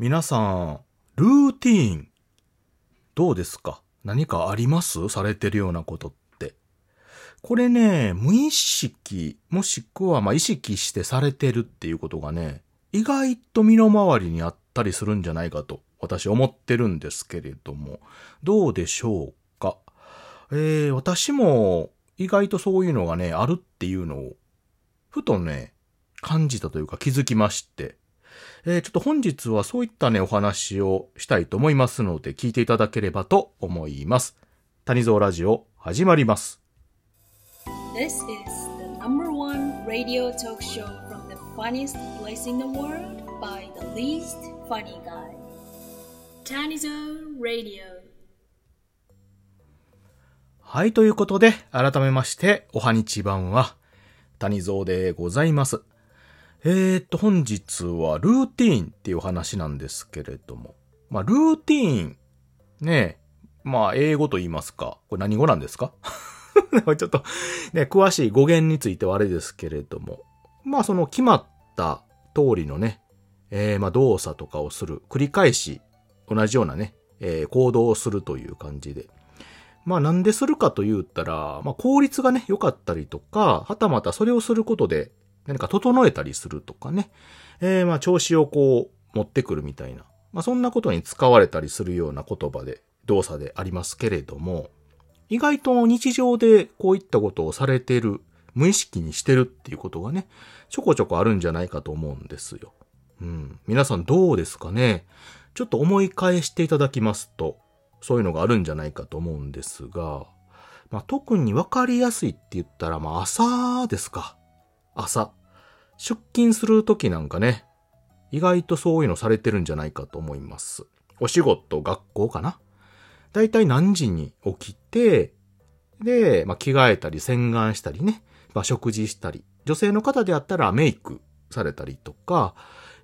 皆さん、ルーティーン、どうですか？何かあります？されてるようなことって。これね、無意識、もしくはま意識してされてるっていうことがね、意外と身の回りにあったりするんじゃないかと、私思ってるんですけれども、どうでしょうか？えー、私も意外とそういうのがね、あるっていうのを、ふとね、感じたというか気づきまして、えー、ちょっと本日はそういったね、お話をしたいと思いますので、聞いていただければと思います。谷蔵ラジオ、始まります。This is the number one radio talk show from the funniest place in the world by the least funny guy. Tanizo Radio. はい、ということで、改めまして、おはにちばんは、谷蔵でございます。えーっと、本日はルーティーンっていう話なんですけれども。まあ、ルーティーン、ねまあ、英語と言いますか。これ何語なんですか？ちょっと、ね、詳しい語源についてはあれですけれども。まあ、その決まった通りのね、えー、まあ、動作とかをする。繰り返し、同じようなね、えー行動をするという感じで。まあなんでするかと言ったら、まあ効率がね、良かったりとか、はたまたそれをすることで何か整えたりするとかね、えー、まあ調子をこう持ってくるみたいな、まあそんなことに使われたりするような言葉で、動作でありますけれども、意外と日常でこういったことをされてる、無意識にしてるっていうことがね、ちょこちょこあるんじゃないかと思うんですよ。うん。皆さんどうですかね？ちょっと思い返していただきますと、そういうのがあるんじゃないかと思うんですが、まあ、特にわかりやすいって言ったら、まあ、朝ですか。朝。出勤するときなんかね、意外とそういうのされてるんじゃないかと思います。お仕事、学校かな？だいたい何時に起きて、で、まあ、着替えたり洗顔したりね、まあ、食事したり、女性の方であったらメイクされたりとか、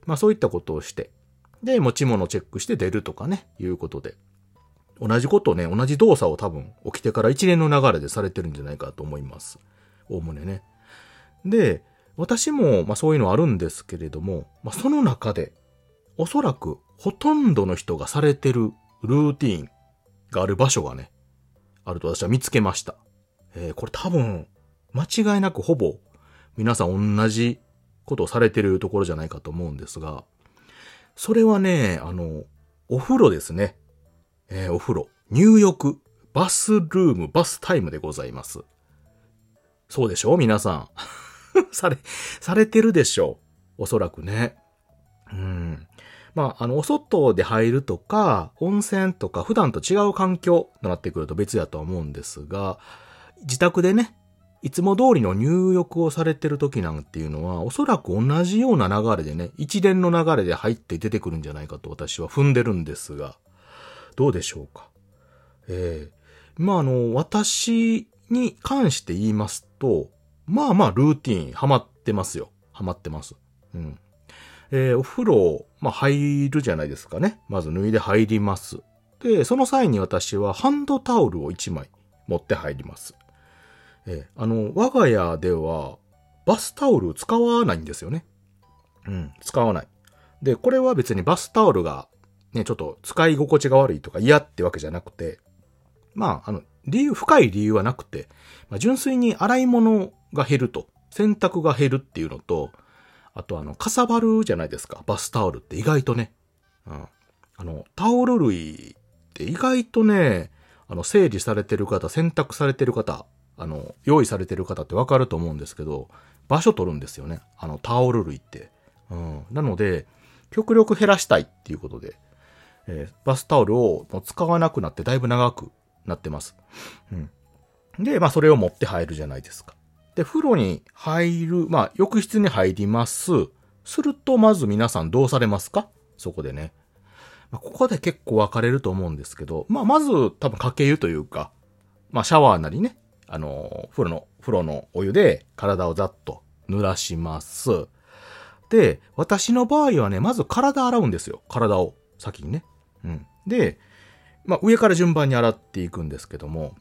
まあ、そういったことをして、で、持ち物チェックして出るとかね、いうことで。同じことをね、同じ動作を多分起きてから一連の流れでされてるんじゃないかと思います。おおむねね。で、私も、まあそういうのあるんですけれども、まあその中で、おそらくほとんどの人がされてるルーティーンがある場所がね、あると私は見つけました。えーこれ多分、間違いなくほぼ皆さん同じことをされてるところじゃないかと思うんですが、それはね、あの、お風呂ですね。えーお風呂、入浴、バスルーム、バスタイムでございます。そうでしょ？皆さん。され、されてるでしょうおそらくね。うん。まあ、あの、お外で入るとか、温泉とか、普段と違う環境となってくると別だとは思うんですが、自宅でね、いつも通りの入浴をされてる時なんていうのは、おそらく同じような流れでね、一連の流れで入って出てくるんじゃないかと私は踏んでるんですが、どうでしょうか。ええまあ、あの、私に関して言いますと、まあまあ、ルーティン、ハマってますよ。ハマってます。うん。えーお風呂、まあ、入るじゃないですかね。まず脱いで入ります。で、その際に私はハンドタオルを1枚持って入ります。えーあの、我が家では、バスタオル使わないんですよね。うん、使わない。で、これは別にバスタオルがね、ちょっと使い心地が悪いとか嫌ってわけじゃなくて、まあ、あの、理由、深い理由はなくて、まあ、純粋に洗い物が減ると、洗濯が減るっていうのと、あとあの、かさばるじゃないですか、バスタオルって意外とね。うん。あの、タオル類って意外とね、あの、整理されてる方、洗濯されてる方、あの、用意されてる方ってわかると思うんですけど、場所取るんですよね。あの、タオル類って。うん。なので、極力減らしたいっていうことで、えーバスタオルをもう使わなくなってだいぶ長くなってます。うん。で、まあそれを持って入るじゃないですか。で、風呂に入る、まあ浴室に入ります。するとまず皆さんどうされますか？そこでね。まあ、ここで結構分かれると思うんですけど、まあまず多分かけ湯というか、まあシャワーなりね、あの、風呂の、風呂のお湯で体をざっと濡らします。で、私の場合はね、まず体洗うんですよ。体を先にね。うん。で、まあ、上から順番に洗っていくんですけども、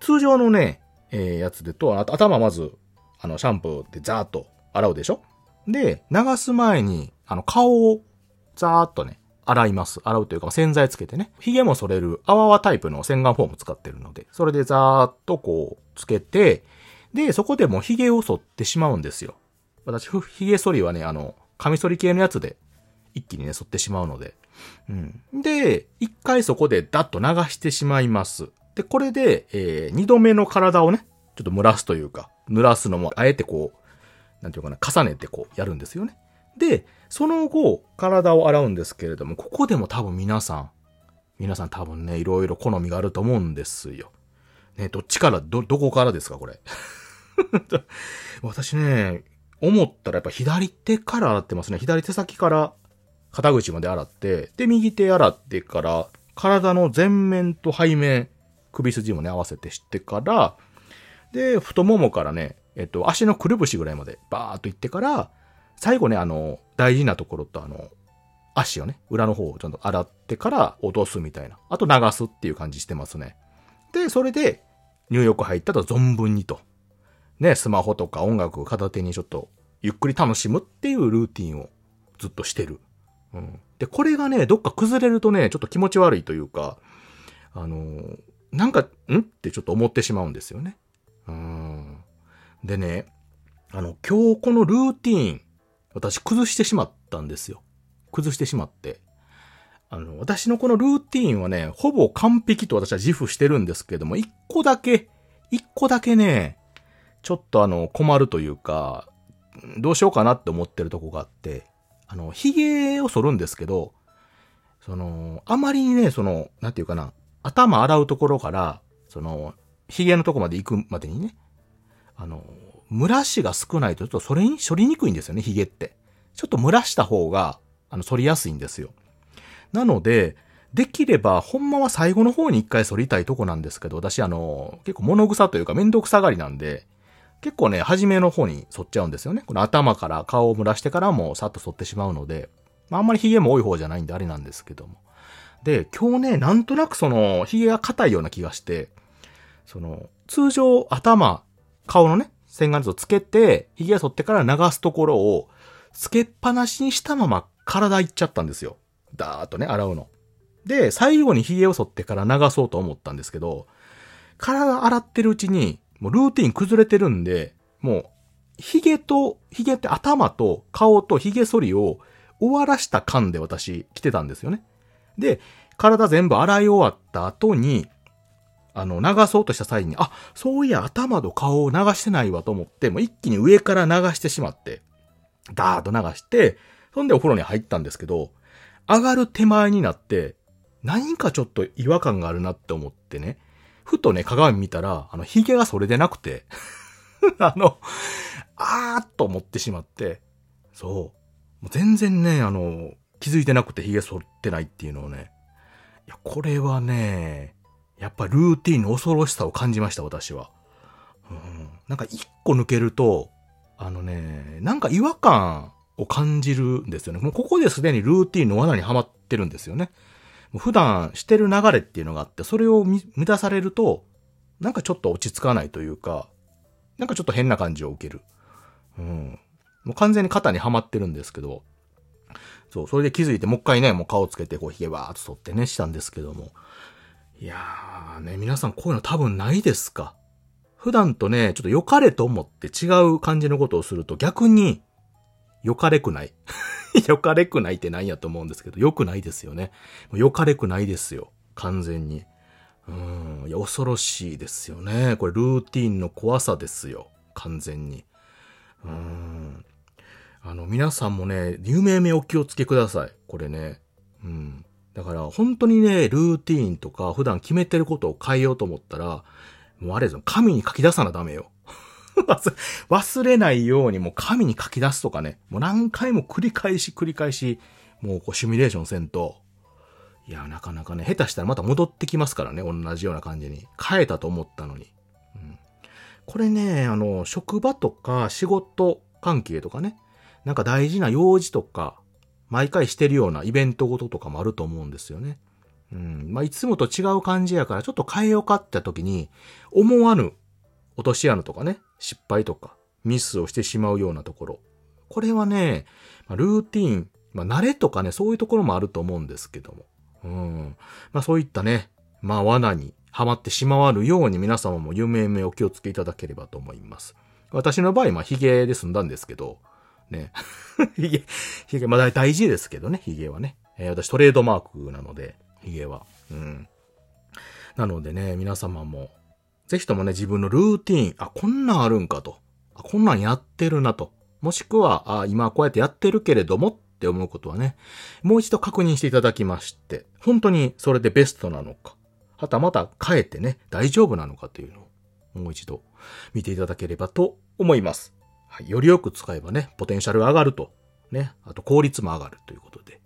通常のね、えーやつでと、あ頭まず、あの、シャンプーでザーッと洗うでしょ？で、流す前に、あの、顔をザーっとね、洗います。洗うというか、洗剤つけてね。髭も剃れる、泡泡タイプの洗顔フォーム使ってるので、それでザーっとこう、つけて、で、そこでもう髭を剃ってしまうんですよ。私、髭剃りはね、あの、カミソリ系のやつで、一気にね、剃ってしまうので。うん。で、一回そこでダッと流してしまいます。で、これで、えー、二度目の体をね、ちょっと蒸らすというか、濡らすのも、あえてこう、なんていうかな、重ねてこう、やるんですよね。で、その後、体を洗うんですけれども、ここでも多分皆さん、皆さん多分ね、いろいろ好みがあると思うんですよ。ね、どっちから、ど、どこからですか、これ。私ね、思ったらやっぱ左手から洗ってますね。左手先から肩口まで洗って、で、右手洗ってから、体の前面と背面、首筋もね、合わせてしてから、で、太ももからね、えっと、足のくるぶしぐらいまでバーっと行ってから、最後ね、あの、大事なところとあの、足をね、裏の方をちゃんと洗ってから落とすみたいな。あと流すっていう感じしてますね。で、それで入浴入ったと存分にと。ね、スマホとか音楽を片手にちょっとゆっくり楽しむっていうルーティンをずっとしてる。うん。で、これがね、どっか崩れるとね、ちょっと気持ち悪いというか、あのーなんか、ん？ってちょっと思ってしまうんですよね。うん。でね、あの、今日このルーティーン、私崩してしまったんですよ。崩してしまって。あの、私のこのルーティーンはね、ほぼ完璧と私は自負してるんですけども、一個だけ、一個だけね、ちょっとあの、困るというか、どうしようかなって思ってるとこがあって、あの、髭を剃るんですけど、その、あまりにね、その、なんていうかな、頭洗うところから、その、髭のとこまで行くまでにね、あの、蒸らしが少ないとちょっとそれに処理にくいんですよね、髭って。ちょっと蒸らした方が、あの、反りやすいんですよ。なので、できれば、ほんまは最後の方に一回反りたいとこなんですけど、私あの、結構物臭というか面倒くさがりなんで、結構ね、初めの方に反っちゃうんですよね。この頭から顔を蒸らしてからもさっと反ってしまうので、まああんまり髭も多い方じゃないんであれなんですけども。で、今日ね、なんとなくその、髭が硬いような気がして、その、通常頭、顔のね、洗顔図をつけて、髭が剃ってから流すところを、つけっぱなしにしたまま体いっちゃったんですよ。ダーッとね、洗うの。で、最後に髭を剃ってから流そうと思ったんですけど、体洗ってるうちに、もうルーティン崩れてるんで、もう、髭と、髭って頭と顔と髭剃りを終わらした感で私来てたんですよね。で、体全部洗い終わった後に、あの、流そうとした際に、あ、そういや頭と顔を流してないわと思って、もう一気に上から流してしまって、ダーッと流して、そんでお風呂に入ったんですけど、上がる手前になって、何かちょっと違和感があるなって思ってね、ふとね、鏡見たら、あの、髭がそれでなくて、あの、あーっと思ってしまって、そう。もう全然ね、あの、気づいてなくて髭剃ってないっていうのをね、いや、これはね、やっぱルーティンの恐ろしさを感じました、私は。うん、なんか一個抜けると、あのね、なんか違和感を感じるんですよね。もうここですでにルーティンの罠にはまってるんですよね。普段してる流れっていうのがあって、それを満たされると、なんかちょっと落ち着かないというか、なんかちょっと変な感じを受ける。うん。もう完全に肩にはまってるんですけど、そう、それで気づいてもう一回ね、もう顔つけてこう髭バーっと剃ってね、したんですけども。いやーね、皆さんこういうの多分ないですか？普段とね、ちょっと良かれと思って違う感じのことをすると逆に良かれくない。良かれくないって何やと思うんですけど、良くないですよね。良かれくないですよ。完全に。うん。いや、恐ろしいですよね。これルーティンの怖さですよ。完全に。うん。あの、皆さんもね、夢目お気をつけください。これね。うん。だから、本当にね、ルーティーンとか、普段決めてることを変えようと思ったら、もうあれですよ、紙に書き出さなダメよ。忘忘れないようにもう紙に書き出すとかね、もう何回も繰り返し繰り返し、もうこうシミュレーションせんと、いや、なかなかね、下手したらまた戻ってきますからね、同じような感じに。変えたと思ったのに。うん、これね、あの、職場とか仕事関係とかね、なんか大事な用事とか、毎回してるようなイベントごととかもあると思うんですよね。うん。まあ、いつもと違う感じやから、ちょっと変えようかって時に、思わぬ落とし穴とかね、失敗とか、ミスをしてしまうようなところ。これはね、まあルーティーンまあ、慣れとかね、そういうところもあると思うんですけども。うん。まあ、そういったね、まあ、罠にはまってしまわぬように皆様も夢目お気をつけいただければと思います。私の場合、まあ、髭で済んだんですけど、ね。髭、髭、まあ、大事ですけどね、髭はね。えー私トレードマークなので、髭は。うん。なのでね、皆様も、ぜひともね、自分のルーティーン、あ、こんなんあるんかと。あ、こんなんやってるなと。もしくは、あ、今こうやってやってるけれどもって思うことはね、もう一度確認していただきまして、本当にそれでベストなのか、はたまた変えてね、大丈夫なのかというのを、もう一度見ていただければと思います。はい。よりよく使えばね、ポテンシャルが上がると。ね。あと効率も上がるということで。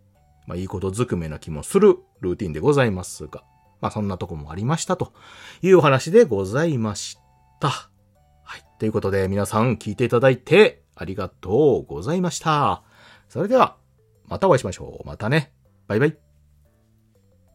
まあ、いいことずくめな気もするルーティンでございますが。まあ、そんなとこもありましたというお話でございました。はい。ということで、皆さん聞いていただいてありがとうございました。それでは、またお会いしましょう。またね。バイバイ。